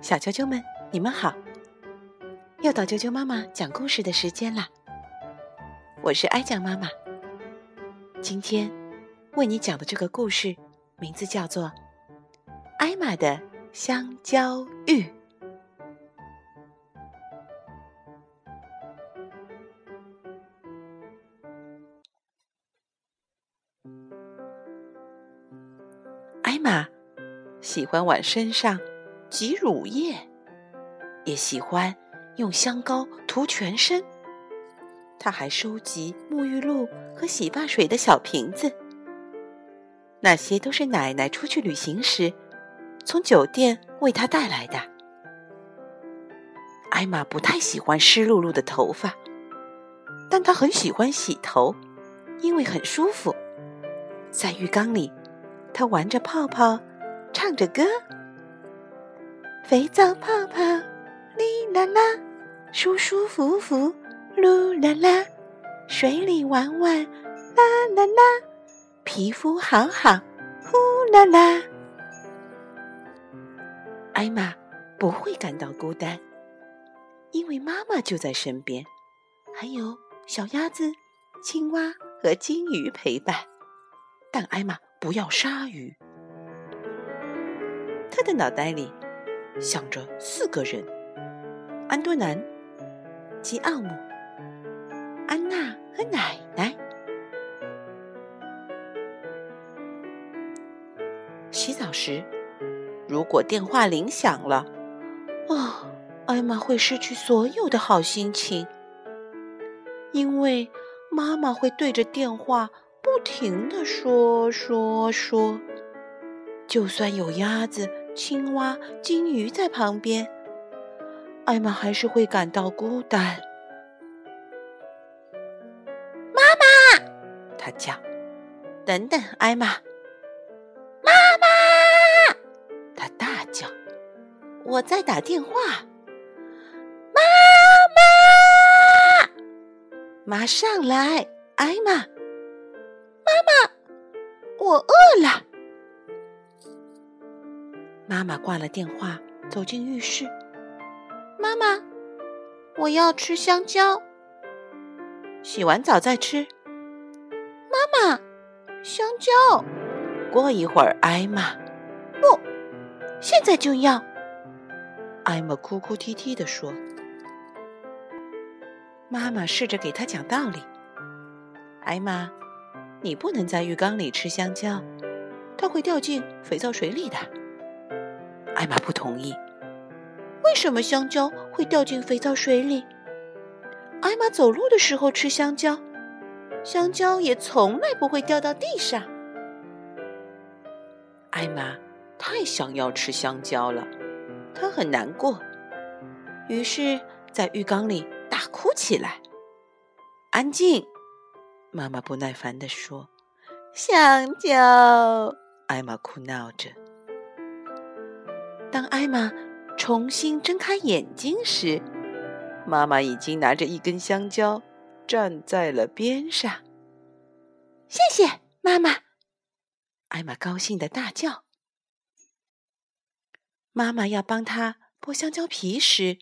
小啾啾们，你们好！又到啾啾妈妈讲故事的时间啦。我是哀酱妈妈。今天为你讲的这个故事，名字叫做《艾玛的香蕉浴》。艾玛喜欢往身上挤乳液，也喜欢用香膏涂全身。他还收集沐浴露和洗发水的小瓶子，那些都是奶奶出去旅行时从酒店为他带来的。艾玛不太喜欢湿漉漉的头发，但她很喜欢洗头，因为很舒服。在浴缸里。他玩着泡泡，唱着歌。肥皂泡泡，哩啦啦，舒舒服服，噜啦啦，水里玩玩，啦啦啦，皮肤好好，呼啦啦。艾玛不会感到孤单，因为妈妈就在身边，还有小鸭子、青蛙和金鱼陪伴。但艾玛。不要鲨鱼。他的脑袋里想着四个人：安多南、吉奥姆、安娜和奶奶。洗澡时，如果电话铃响了，啊，艾玛会失去所有的好心情，因为妈妈会对着电话。不停的说说说，就算有鸭子、青蛙、金鱼在旁边，艾玛还是会感到孤单。妈妈，他叫：“等等，艾玛！”妈妈，他大叫：“我在打电话。”妈妈，马上来，艾玛。妈妈我饿了。妈妈挂了电话，走进浴室。妈妈，我要吃香蕉。洗完澡再吃。妈妈，香蕉。过一会儿，艾玛，不，现在就要。艾玛哭哭啼啼地说。妈妈试着给他讲道理。艾玛。你不能在浴缸里吃香蕉，它会掉进肥皂水里的。艾玛不同意。为什么香蕉会掉进肥皂水里？艾玛走路的时候吃香蕉，香蕉也从来不会掉到地上。艾玛太想要吃香蕉了，她很难过，于是，在浴缸里大哭起来。安静。妈妈不耐烦地说：“香蕉。”艾玛哭闹着。当艾玛重新睁开眼睛时，妈妈已经拿着一根香蕉站在了边上。“谢谢，妈妈！”艾玛高兴的大叫。妈妈要帮她剥香蕉皮时，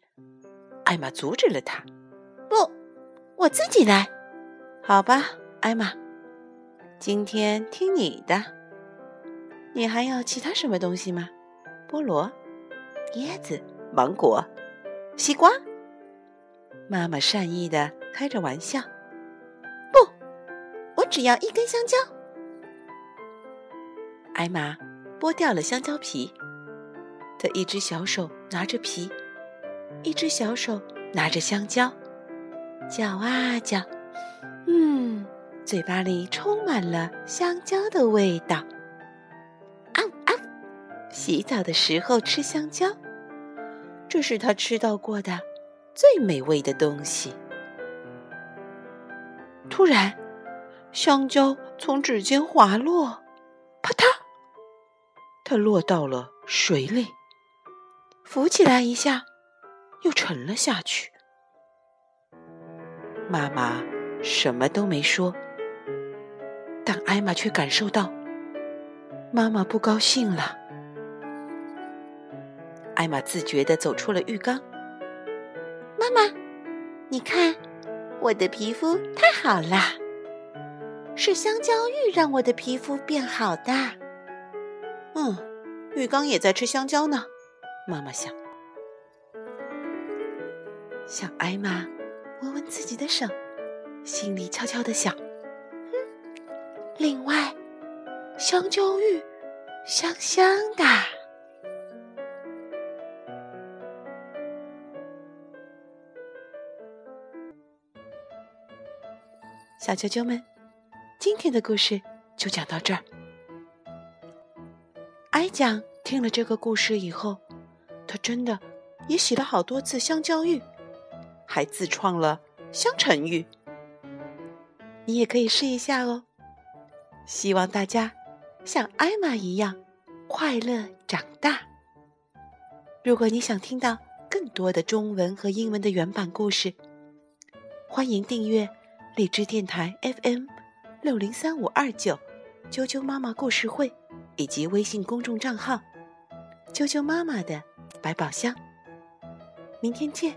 艾玛阻止了她：“不，我自己来。”好吧。艾玛，今天听你的。你还要其他什么东西吗？菠萝、椰子、芒果、西瓜。妈妈善意的开着玩笑。不，我只要一根香蕉。艾玛剥掉了香蕉皮，她一只小手拿着皮，一只小手拿着香蕉，嚼啊嚼，嗯。嘴巴里充满了香蕉的味道。洗澡的时候吃香蕉，这是他吃到过的最美味的东西。突然，香蕉从指尖滑落，啪嗒，它落到了水里，浮起来一下，又沉了下去。妈妈什么都没说。但艾玛却感受到，妈妈不高兴了。艾玛自觉地走出了浴缸。妈妈，你看，我的皮肤太好啦！是香蕉浴让我的皮肤变好的。嗯，浴缸也在吃香蕉呢。妈妈想。小艾玛闻闻自己的手，心里悄悄的想：嗯，另外，香蕉浴香香的。小啾啾们，今天的故事就讲到这儿。哀酱听了这个故事以后，他真的也洗了好多次香蕉浴，还自创了香橙浴。你也可以试一下哦。希望大家像艾玛一样快乐长大。如果你想听到更多的中文和英文的原版故事，欢迎订阅。荔枝电台 FM 六零三五二九，啾啾妈妈故事会，以及微信公众账号“啾啾妈妈的百宝箱”。明天见。